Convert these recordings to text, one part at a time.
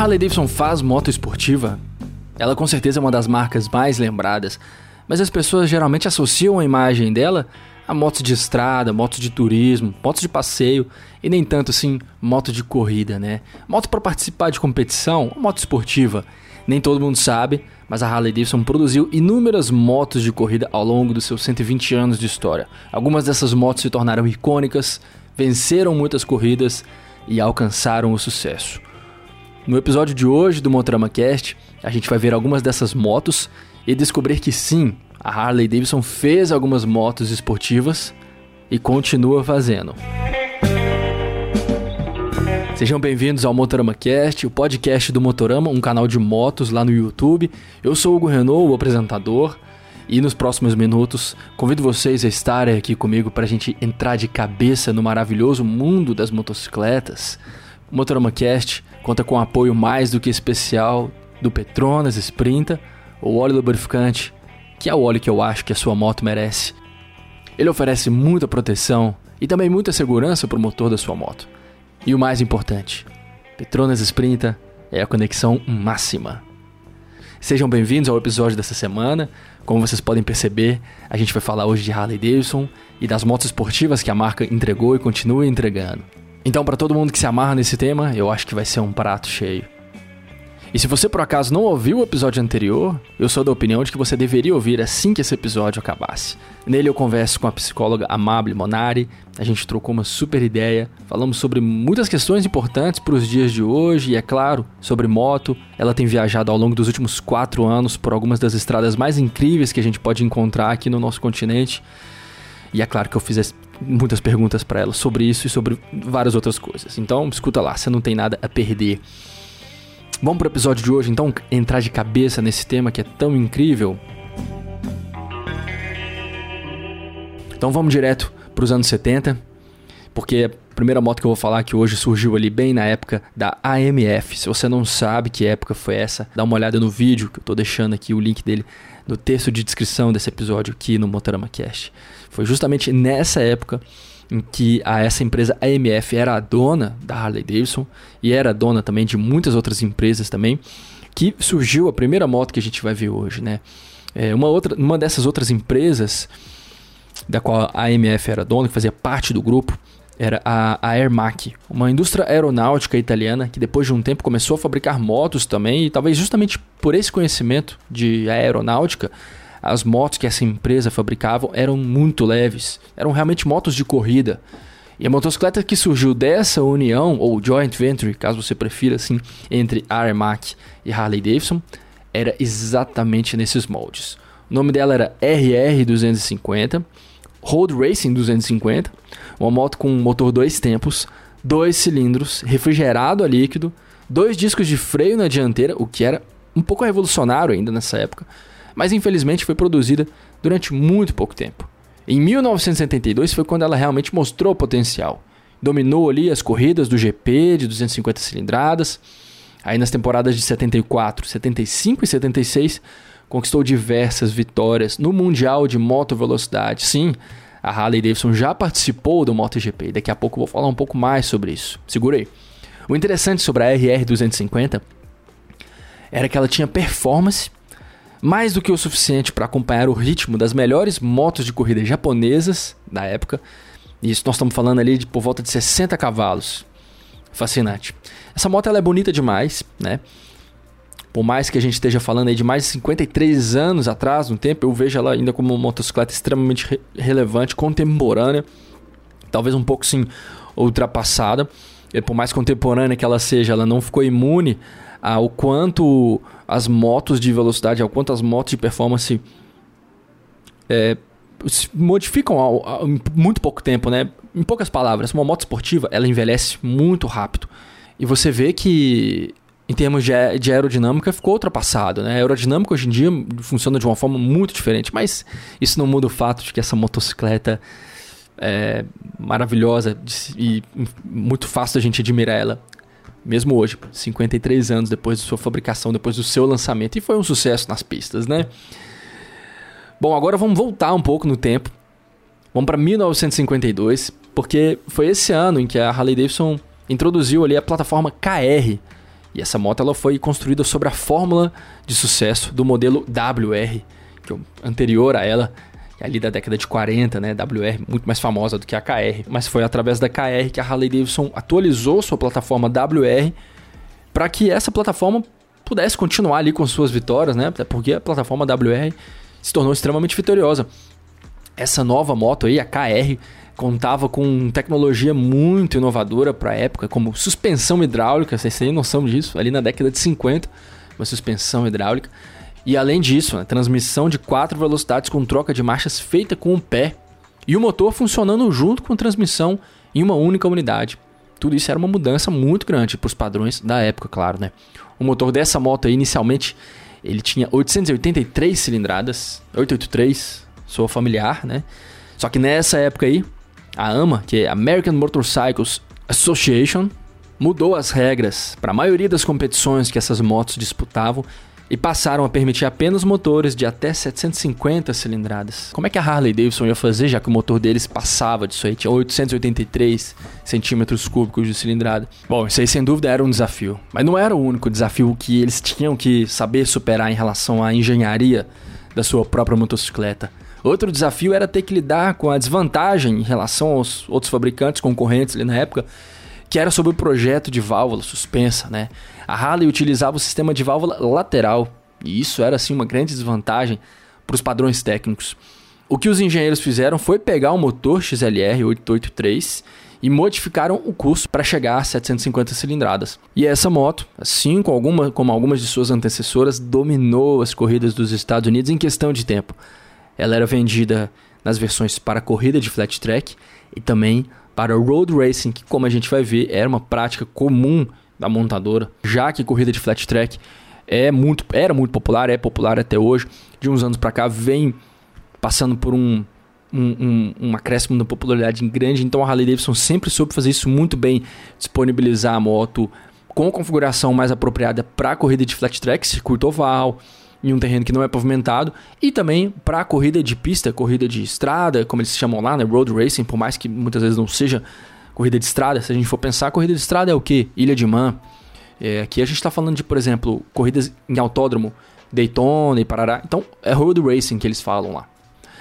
Harley Davidson faz moto esportiva? Ela com certeza é uma das marcas mais lembradas, mas as pessoas geralmente associam a imagem dela a motos de estrada, motos de turismo, motos de passeio e nem tanto assim moto de corrida, né? Moto para participar de competição, moto esportiva. Nem todo mundo sabe, mas a Harley Davidson produziu inúmeras motos de corrida ao longo dos seus 120 anos de história. Algumas dessas motos se tornaram icônicas, venceram muitas corridas e alcançaram o sucesso. No episódio de hoje do Motorama Cast, a gente vai ver algumas dessas motos e descobrir que sim, a Harley Davidson fez algumas motos esportivas e continua fazendo. Sejam bem-vindos ao Motorama Cast, o podcast do Motorama, um canal de motos lá no YouTube. Eu sou o Hugo Renault, o apresentador, e nos próximos minutos convido vocês a estarem aqui comigo para a gente entrar de cabeça no maravilhoso mundo das motocicletas. O Motorama Cast conta com apoio mais do que especial do Petronas Sprinta, o óleo lubrificante que é o óleo que eu acho que a sua moto merece. Ele oferece muita proteção e também muita segurança para o motor da sua moto. E o mais importante, Petronas Sprinta é a conexão máxima. Sejam bem-vindos ao episódio dessa semana. Como vocês podem perceber, a gente vai falar hoje de Harley Davidson e das motos esportivas que a marca entregou e continua entregando. Então, para todo mundo que se amarra nesse tema, eu acho que vai ser um prato cheio. E se você por acaso não ouviu o episódio anterior, eu sou da opinião de que você deveria ouvir assim que esse episódio acabasse. Nele eu converso com a psicóloga Amable Monari, a gente trocou uma super ideia, falamos sobre muitas questões importantes para os dias de hoje e, é claro, sobre moto. Ela tem viajado ao longo dos últimos quatro anos por algumas das estradas mais incríveis que a gente pode encontrar aqui no nosso continente. E é claro que eu fiz muitas perguntas para ela sobre isso e sobre várias outras coisas. Então, escuta lá, você não tem nada a perder. Vamos pro episódio de hoje, então, entrar de cabeça nesse tema que é tão incrível. Então vamos direto para os anos 70, porque a primeira moto que eu vou falar que hoje surgiu ali bem na época da AMF. Se você não sabe que época foi essa, dá uma olhada no vídeo que eu estou deixando aqui o link dele no texto de descrição desse episódio aqui no Motorama Cast. Foi justamente nessa época em que a, essa empresa AMF era a dona da Harley Davidson e era dona também de muitas outras empresas também, que surgiu a primeira moto que a gente vai ver hoje, né? É, uma, outra, uma dessas outras empresas da qual a AMF era dona, que fazia parte do grupo, era a, a Airmac, uma indústria aeronáutica italiana que depois de um tempo começou a fabricar motos também e talvez justamente por esse conhecimento de aeronáutica as motos que essa empresa fabricava eram muito leves, eram realmente motos de corrida. E a motocicleta que surgiu dessa união, ou joint venture, caso você prefira, assim, entre Armac e Harley Davidson, era exatamente nesses moldes. O nome dela era RR250, Road Racing 250, uma moto com motor dois tempos, dois cilindros, refrigerado a líquido, dois discos de freio na dianteira, o que era um pouco revolucionário ainda nessa época, mas infelizmente foi produzida durante muito pouco tempo. Em 1972 foi quando ela realmente mostrou potencial. Dominou ali as corridas do GP de 250 cilindradas. Aí nas temporadas de 74, 75 e 76 conquistou diversas vitórias no Mundial de Moto Velocidade. Sim, a Harley Davidson já participou do MotoGP daqui a pouco vou falar um pouco mais sobre isso. Segura aí. O interessante sobre a RR 250 era que ela tinha performance mais do que o suficiente para acompanhar o ritmo das melhores motos de corrida japonesas da época. Isso nós estamos falando ali de por volta de 60 cavalos. Fascinante. Essa moto ela é bonita demais, né? Por mais que a gente esteja falando aí de mais de 53 anos atrás, no tempo, eu vejo ela ainda como uma motocicleta extremamente re relevante, contemporânea, talvez um pouco sim ultrapassada. E por mais contemporânea que ela seja, ela não ficou imune ao quanto as motos de velocidade, ao quanto as motos de performance é, se modificam ao, ao, em muito pouco tempo, né? Em poucas palavras, uma moto esportiva ela envelhece muito rápido. E você vê que em termos de, de aerodinâmica ficou ultrapassado, né? A aerodinâmica hoje em dia funciona de uma forma muito diferente, mas isso não muda o fato de que essa motocicleta é maravilhosa e muito fácil a gente admirar ela mesmo hoje, 53 anos depois de sua fabricação, depois do seu lançamento, e foi um sucesso nas pistas, né? Bom, agora vamos voltar um pouco no tempo. Vamos para 1952, porque foi esse ano em que a Harley Davidson introduziu ali a plataforma KR, E essa moto ela foi construída sobre a fórmula de sucesso do modelo WR, que é anterior a ela, ali da década de 40, né? WR muito mais famosa do que a KR, mas foi através da KR que a Harley Davidson atualizou sua plataforma WR para que essa plataforma pudesse continuar ali com suas vitórias, né? Porque a plataforma WR se tornou extremamente vitoriosa. Essa nova moto aí, a KR, contava com tecnologia muito inovadora para a época, como suspensão hidráulica, vocês têm noção disso, ali na década de 50, uma suspensão hidráulica. E além disso, a transmissão de quatro velocidades com troca de marchas feita com o pé e o motor funcionando junto com a transmissão em uma única unidade. Tudo isso era uma mudança muito grande para os padrões da época, claro, né? O motor dessa moto aí, inicialmente, ele tinha 883 cilindradas, 883, sou familiar, né? Só que nessa época aí, a AMA, que é American Motorcycles Association, mudou as regras para a maioria das competições que essas motos disputavam e passaram a permitir apenas motores de até 750 cilindradas. Como é que a Harley Davidson ia fazer, já que o motor deles passava disso aí, tinha 883 centímetros cúbicos de cilindrada? Bom, isso aí sem dúvida era um desafio, mas não era o único desafio que eles tinham que saber superar em relação à engenharia da sua própria motocicleta. Outro desafio era ter que lidar com a desvantagem em relação aos outros fabricantes concorrentes ali na época, que era sobre o projeto de válvula suspensa, né? A Harley utilizava o sistema de válvula lateral, e isso era assim uma grande desvantagem para os padrões técnicos. O que os engenheiros fizeram foi pegar o motor XLR 883 e modificaram o curso para chegar a 750 cilindradas. E essa moto, assim como, alguma, como algumas de suas antecessoras, dominou as corridas dos Estados Unidos em questão de tempo. Ela era vendida nas versões para corrida de flat track e também para road racing, que como a gente vai ver, era uma prática comum da montadora, já que corrida de flat track é muito, era muito popular, é popular até hoje. De uns anos para cá vem passando por um, um, um, um acréscimo de popularidade grande, então a Harley Davidson sempre soube fazer isso muito bem, disponibilizar a moto com configuração mais apropriada para corrida de flat track, circuito oval, em um terreno que não é pavimentado, e também para corrida de pista, corrida de estrada, como eles chamam lá, né, road racing, por mais que muitas vezes não seja corrida de estrada, se a gente for pensar, corrida de estrada é o que? Ilha de Man. É, aqui a gente está falando de, por exemplo, corridas em autódromo, Daytona e Parará. Então é road racing que eles falam lá.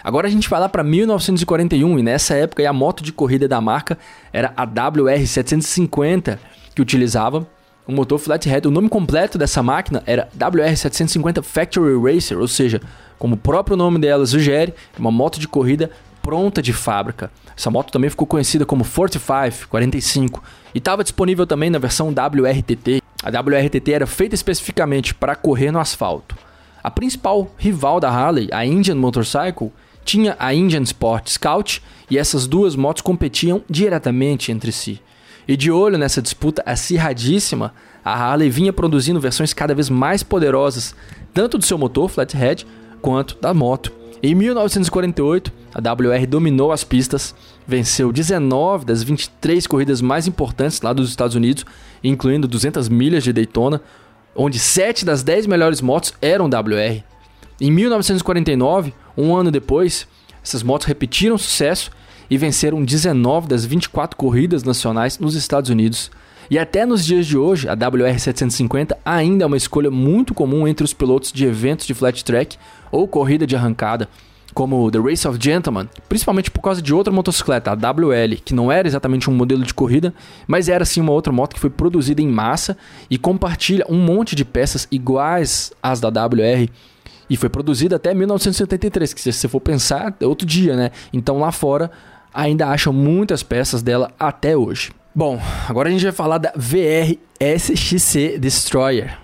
Agora a gente vai lá para 1941 e nessa época a moto de corrida da marca era a WR750 que utilizava um motor flathead. O nome completo dessa máquina era WR750 Factory Racer, ou seja, como o próprio nome dela sugere, uma moto de corrida pronta de fábrica. Essa moto também ficou conhecida como 45 45 e estava disponível também na versão WRTT. A WRTT era feita especificamente para correr no asfalto. A principal rival da Harley, a Indian Motorcycle, tinha a Indian Sport Scout e essas duas motos competiam diretamente entre si. E de olho nessa disputa acirradíssima, a Harley vinha produzindo versões cada vez mais poderosas, tanto do seu motor flathead quanto da moto. Em 1948, a WR dominou as pistas, venceu 19 das 23 corridas mais importantes lá dos Estados Unidos, incluindo 200 milhas de Daytona, onde 7 das 10 melhores motos eram WR. Em 1949, um ano depois, essas motos repetiram sucesso e venceram 19 das 24 corridas nacionais nos Estados Unidos. E até nos dias de hoje, a WR750 ainda é uma escolha muito comum entre os pilotos de eventos de flat track ou corrida de arrancada, como The Race of Gentlemen, principalmente por causa de outra motocicleta, a WL, que não era exatamente um modelo de corrida, mas era sim uma outra moto que foi produzida em massa e compartilha um monte de peças iguais às da WR. E foi produzida até 1973, que se você for pensar, é outro dia, né? Então lá fora ainda acham muitas peças dela até hoje. Bom, agora a gente vai falar da VRSXC Destroyer.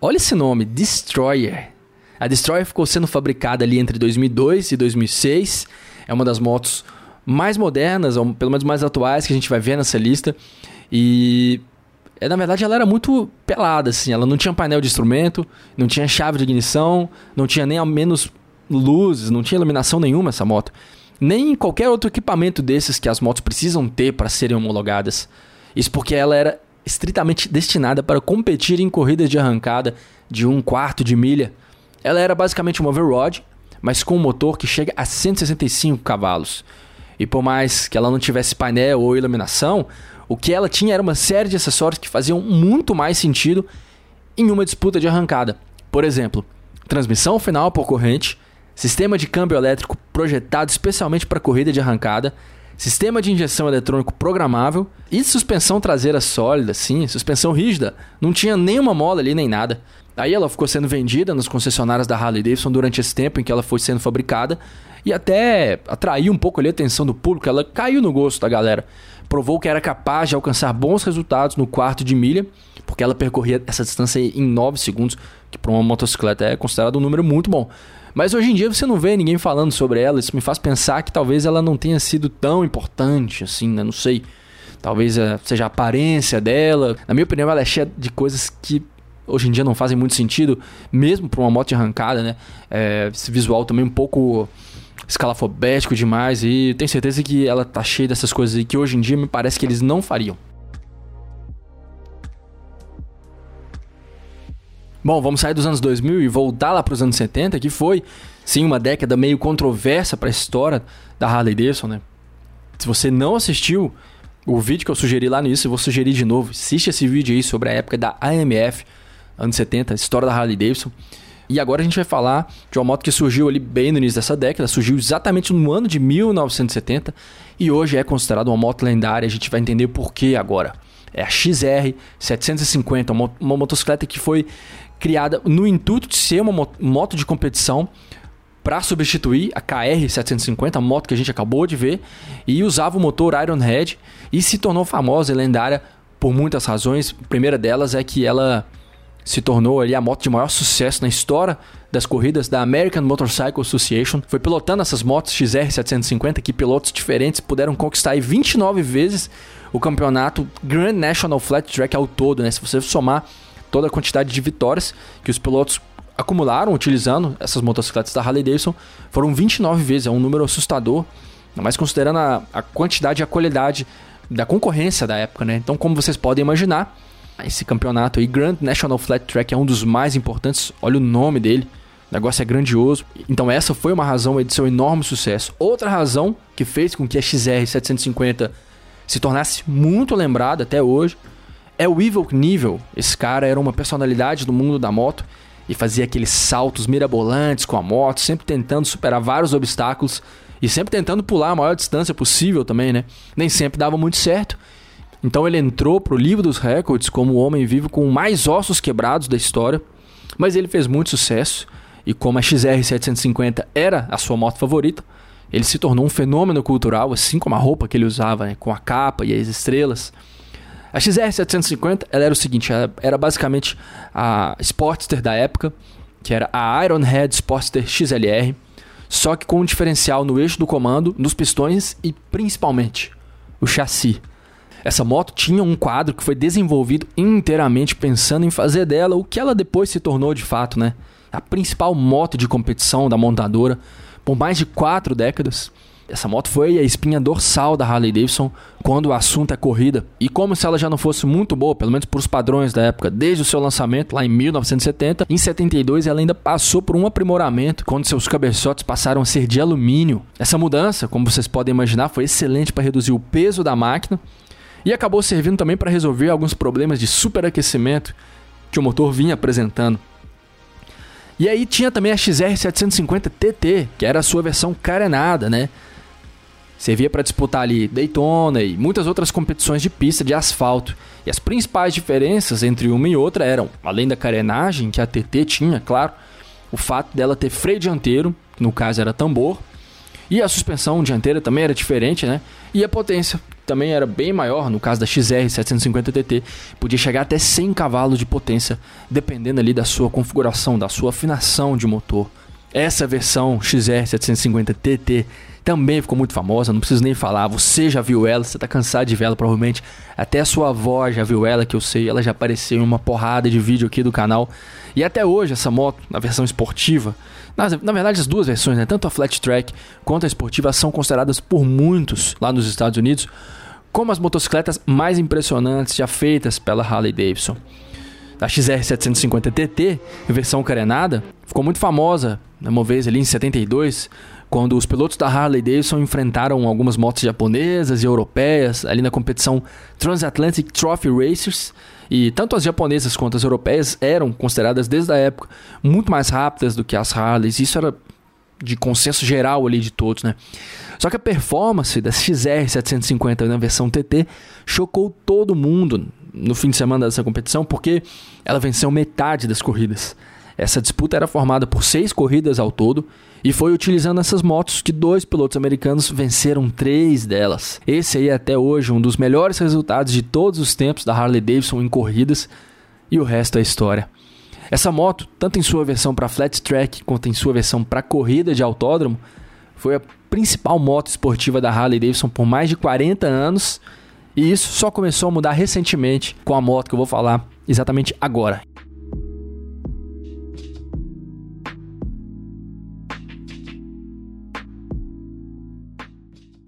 Olha esse nome, Destroyer. A Destroyer ficou sendo fabricada ali entre 2002 e 2006. É uma das motos mais modernas, ou pelo menos mais atuais que a gente vai ver nessa lista. E é, na verdade ela era muito pelada assim, ela não tinha painel de instrumento, não tinha chave de ignição, não tinha nem ao menos luzes, não tinha iluminação nenhuma essa moto nem qualquer outro equipamento desses que as motos precisam ter para serem homologadas. Isso porque ela era estritamente destinada para competir em corridas de arrancada de um quarto de milha. Ela era basicamente uma overrod, mas com um motor que chega a 165 cavalos. E por mais que ela não tivesse painel ou iluminação, O que ela tinha era uma série de acessórios que faziam muito mais sentido em uma disputa de arrancada. Por exemplo, transmissão final por corrente, sistema de câmbio elétrico projetado especialmente para corrida de arrancada, sistema de injeção eletrônico programável e suspensão traseira sólida, sim, suspensão rígida. Não tinha nenhuma mola ali nem nada. Aí ela ficou sendo vendida nas concessionárias da Harley Davidson durante esse tempo em que ela foi sendo fabricada e até atraiu um pouco ali a atenção do público, ela caiu no gosto da galera. Provou que era capaz de alcançar bons resultados no quarto de milha, porque ela percorria essa distância em 9 segundos, que para uma motocicleta é considerado um número muito bom. Mas hoje em dia você não vê ninguém falando sobre ela, isso me faz pensar que talvez ela não tenha sido tão importante assim, né? Não sei. Talvez uh, seja a aparência dela. Na minha opinião, ela é cheia de coisas que hoje em dia não fazem muito sentido, mesmo para uma moto de arrancada, né? É, esse visual também um pouco escalafobético demais e tenho certeza que ela tá cheia dessas coisas que hoje em dia me parece que eles não fariam. Bom, vamos sair dos anos 2000 e voltar lá para os anos 70, que foi, sim, uma década meio controversa para a história da Harley Davidson, né? Se você não assistiu o vídeo que eu sugeri lá nisso, eu vou sugerir de novo. Assiste esse vídeo aí sobre a época da AMF, anos 70, história da Harley Davidson. E agora a gente vai falar de uma moto que surgiu ali bem no início dessa década, surgiu exatamente no ano de 1970 e hoje é considerada uma moto lendária. A gente vai entender por que agora. É a XR 750, uma, uma motocicleta que foi criada no intuito de ser uma moto de competição para substituir a KR 750, a moto que a gente acabou de ver, e usava o motor Ironhead e se tornou famosa e lendária por muitas razões. A primeira delas é que ela se tornou ali a moto de maior sucesso na história das corridas da American Motorcycle Association. Foi pilotando essas motos XR 750 que pilotos diferentes puderam conquistar 29 vezes o campeonato Grand National Flat Track ao todo, né? Se você somar toda a quantidade de vitórias que os pilotos acumularam utilizando essas motocicletas da Harley Davidson, foram 29 vezes, é um número assustador, mas considerando a, a quantidade e a qualidade da concorrência da época, né? Então, como vocês podem imaginar, esse campeonato aí, Grand National Flat Track, é um dos mais importantes. Olha o nome dele. O negócio é grandioso. Então essa foi uma razão de seu enorme sucesso. Outra razão que fez com que a XR 750 se tornasse muito lembrada até hoje é o Evil Knievel. Esse cara era uma personalidade do mundo da moto e fazia aqueles saltos mirabolantes com a moto, sempre tentando superar vários obstáculos e sempre tentando pular a maior distância possível também, né? Nem sempre dava muito certo. Então ele entrou para o livro dos recordes como o homem vivo com mais ossos quebrados da história, mas ele fez muito sucesso e como a XR 750 era a sua moto favorita, ele se tornou um fenômeno cultural, assim como a roupa que ele usava, né, com a capa e as estrelas. A XR 750 ela era o seguinte, era basicamente a Sportster da época, que era a Ironhead Sportster XLR, só que com um diferencial no eixo do comando, nos pistões e principalmente o chassi. Essa moto tinha um quadro que foi desenvolvido inteiramente pensando em fazer dela o que ela depois se tornou de fato, né? A principal moto de competição da montadora por mais de quatro décadas. Essa moto foi a espinha dorsal da Harley Davidson quando o assunto é corrida. E como se ela já não fosse muito boa, pelo menos para os padrões da época, desde o seu lançamento lá em 1970, em 72 ela ainda passou por um aprimoramento quando seus cabeçotes passaram a ser de alumínio. Essa mudança, como vocês podem imaginar, foi excelente para reduzir o peso da máquina e acabou servindo também para resolver alguns problemas de superaquecimento que o motor vinha apresentando. E aí tinha também a XR750 TT, que era a sua versão carenada, né? Servia para disputar ali Daytona e muitas outras competições de pista de asfalto. E as principais diferenças entre uma e outra eram, além da carenagem que a TT tinha, claro, o fato dela ter freio dianteiro, no caso era tambor, e a suspensão dianteira também era diferente, né? E a potência também era bem maior, no caso da XR 750 TT, podia chegar até 100 cavalos de potência, dependendo ali da sua configuração, da sua afinação de motor. Essa versão XR 750 TT também ficou muito famosa, não preciso nem falar. Você já viu ela, você tá cansado de ver ela provavelmente. Até sua avó já viu ela, que eu sei, ela já apareceu em uma porrada de vídeo aqui do canal. E até hoje essa moto, na versão esportiva, na, na verdade as duas versões, né, tanto a flat track quanto a esportiva são consideradas por muitos lá nos Estados Unidos como as motocicletas mais impressionantes já feitas pela Harley Davidson. A XR 750 TT, versão carenada, ficou muito famosa uma vez ali em 72, quando os pilotos da Harley Davidson enfrentaram algumas motos japonesas e europeias ali na competição Transatlantic Trophy Racers. E tanto as japonesas quanto as europeias eram consideradas desde a época muito mais rápidas do que as Harleys. Isso era de consenso geral ali de todos, né? Só que a performance da XR 750 na versão TT chocou todo mundo no fim de semana dessa competição porque ela venceu metade das corridas. Essa disputa era formada por seis corridas ao todo e foi utilizando essas motos que dois pilotos americanos venceram três delas. Esse aí é até hoje um dos melhores resultados de todos os tempos da Harley Davidson em corridas e o resto é história. Essa moto, tanto em sua versão para flat track quanto em sua versão para corrida de autódromo, foi a principal moto esportiva da Harley Davidson por mais de 40 anos e isso só começou a mudar recentemente com a moto que eu vou falar exatamente agora.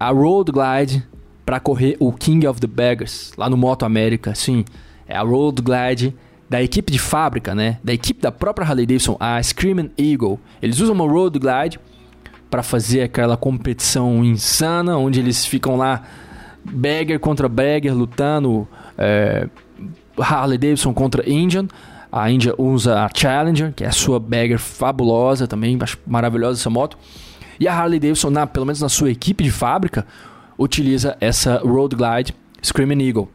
A Road Glide para correr o King of the Baggers lá no Moto América. Sim, é a Road Glide da equipe de fábrica, né? Da equipe da própria Harley Davidson, a Screaming Eagle. Eles usam uma Road Glide para fazer aquela competição insana, onde eles ficam lá bagger contra bagger lutando, é, Harley Davidson contra Indian. A Índia usa a Challenger, que é a sua bagger fabulosa também, acho maravilhosa essa moto. E a Harley Davidson, na, pelo menos na sua equipe de fábrica, utiliza essa Road Glide Screaming Eagle.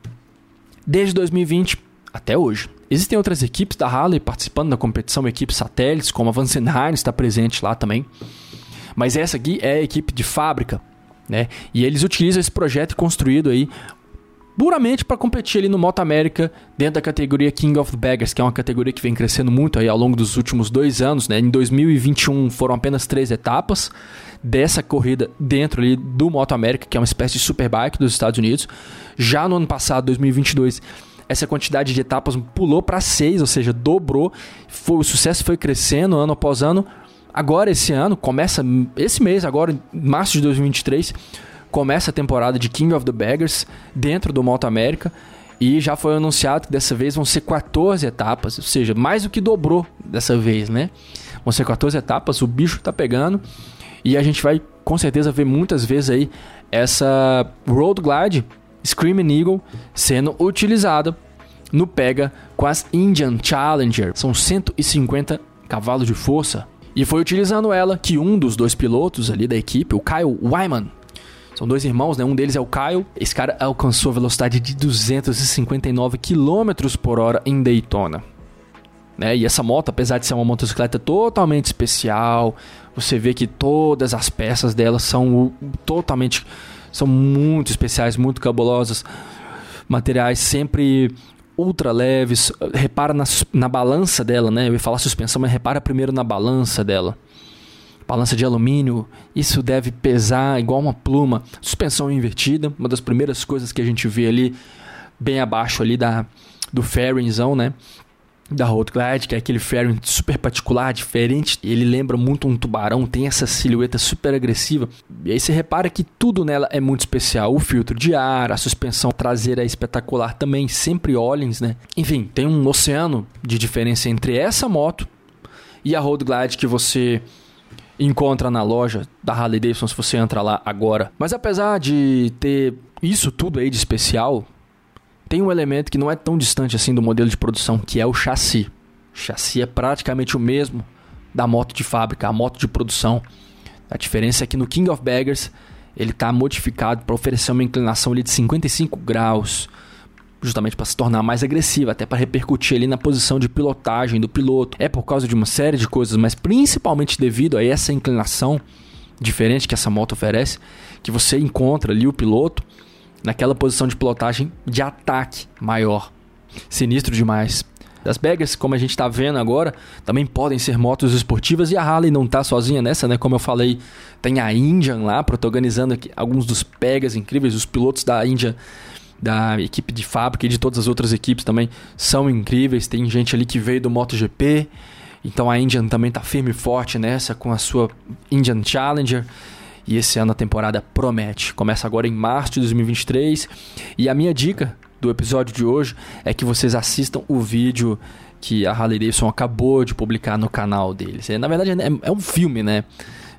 Desde 2020 até hoje. Existem outras equipes da Harley participando da competição, equipes satélites, como a Vansenheim está presente lá também. Mas essa aqui é a equipe de fábrica, né? E eles utilizam esse projeto construído aí puramente para competir ali no Moto América dentro da categoria King of Baggers, que é uma categoria que vem crescendo muito aí ao longo dos últimos dois anos. Né? Em 2021 foram apenas três etapas dessa corrida dentro ali do Moto América, que é uma espécie de superbike dos Estados Unidos. Já no ano passado, 2022, essa quantidade de etapas pulou para seis, ou seja, dobrou. Foi, o sucesso foi crescendo ano após ano. Agora, esse ano, começa esse mês, agora, março de 2023 começa a temporada de King of the Baggers dentro do Moto América. E já foi anunciado que dessa vez vão ser 14 etapas, ou seja, mais do que dobrou dessa vez, né? Vão ser 14 etapas, o bicho tá pegando. E a gente vai com certeza ver muitas vezes aí essa Road Glide Screaming Eagle sendo utilizada no pega com as Indian Challenger. São 150 cavalos de força. E foi utilizando ela que um dos dois pilotos ali da equipe, o Kyle Wyman, são dois irmãos, né? Um deles é o Kyle. Esse cara alcançou a velocidade de 259 km por hora em Daytona. Né? E essa moto, apesar de ser uma motocicleta totalmente especial, você vê que todas as peças dela são totalmente são muito especiais, muito cabulosas. Materiais sempre ultra leves. Repara na, na balança dela, né? Eu ia falar suspensão, mas repara primeiro na balança dela balança de alumínio, isso deve pesar igual uma pluma. Suspensão invertida, uma das primeiras coisas que a gente vê ali bem abaixo ali da do fairingzão, né? Da Road Glide, que é aquele fairing super particular, diferente. Ele lembra muito um tubarão, tem essa silhueta super agressiva. E aí você repara que tudo nela é muito especial. O filtro de ar, a suspensão traseira é espetacular também, sempre Ollins, né? Enfim, tem um oceano de diferença entre essa moto e a Road Glide que você encontra na loja da Harley Davidson se você entra lá agora. Mas apesar de ter isso tudo aí de especial, tem um elemento que não é tão distante assim do modelo de produção, que é o chassi. O chassi é praticamente o mesmo da moto de fábrica, a moto de produção. A diferença é que no King of Baggers ele está modificado para oferecer uma inclinação ali de 55 graus justamente para se tornar mais agressiva, até para repercutir ali na posição de pilotagem do piloto. É por causa de uma série de coisas, mas principalmente devido a essa inclinação diferente que essa moto oferece, que você encontra ali o piloto naquela posição de pilotagem de ataque maior. Sinistro demais. As Baggers, como a gente está vendo agora, também podem ser motos esportivas e a Harley não está sozinha nessa, né? Como eu falei, tem a Indian lá protagonizando aqui alguns dos Pegas incríveis, os pilotos da Indian da equipe de fábrica e de todas as outras equipes também são incríveis. Tem gente ali que veio do MotoGP. Então a Indian também está firme e forte nessa com a sua Indian Challenger. E esse ano a temporada promete. Começa agora em março de 2023. E a minha dica do episódio de hoje é que vocês assistam o vídeo que a Harley Davidson acabou de publicar no canal deles. É, na verdade, é, é um filme, né?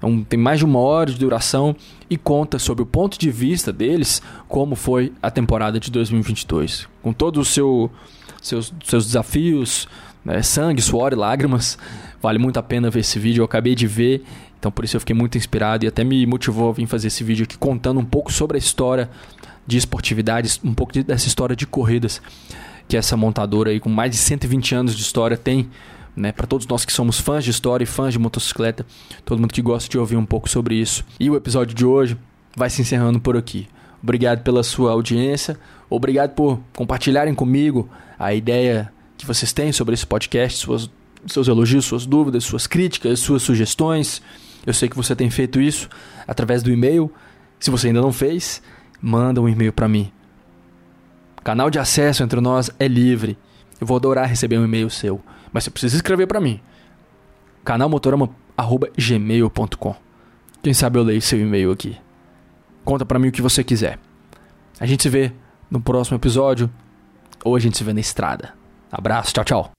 É um, tem mais de uma hora de duração e conta sobre o ponto de vista deles, como foi a temporada de 2022. Com todos os seu, seus, seus desafios, né, sangue, suor e lágrimas. Vale muito a pena ver esse vídeo. Eu acabei de ver, então por isso eu fiquei muito inspirado e até me motivou a vir fazer esse vídeo aqui contando um pouco sobre a história de esportividades, um pouco dessa história de corridas que essa montadora aí com mais de 120 anos de história tem, né, para todos nós que somos fãs de história e fãs de motocicleta, todo mundo que gosta de ouvir um pouco sobre isso. E o episódio de hoje vai se encerrando por aqui. Obrigado pela sua audiência, obrigado por compartilharem comigo a ideia que vocês têm sobre esse podcast, suas, seus elogios, suas dúvidas, suas críticas, suas sugestões. Eu sei que você tem feito isso através do e-mail. Se você ainda não fez, manda um e-mail para mim canal de acesso entre nós é livre. Eu vou adorar receber um e-mail seu. Mas você precisa escrever para mim. canalmotorama.gmail.com Quem sabe eu leio seu e-mail aqui. Conta para mim o que você quiser. A gente se vê no próximo episódio. Ou a gente se vê na estrada. Abraço, tchau, tchau.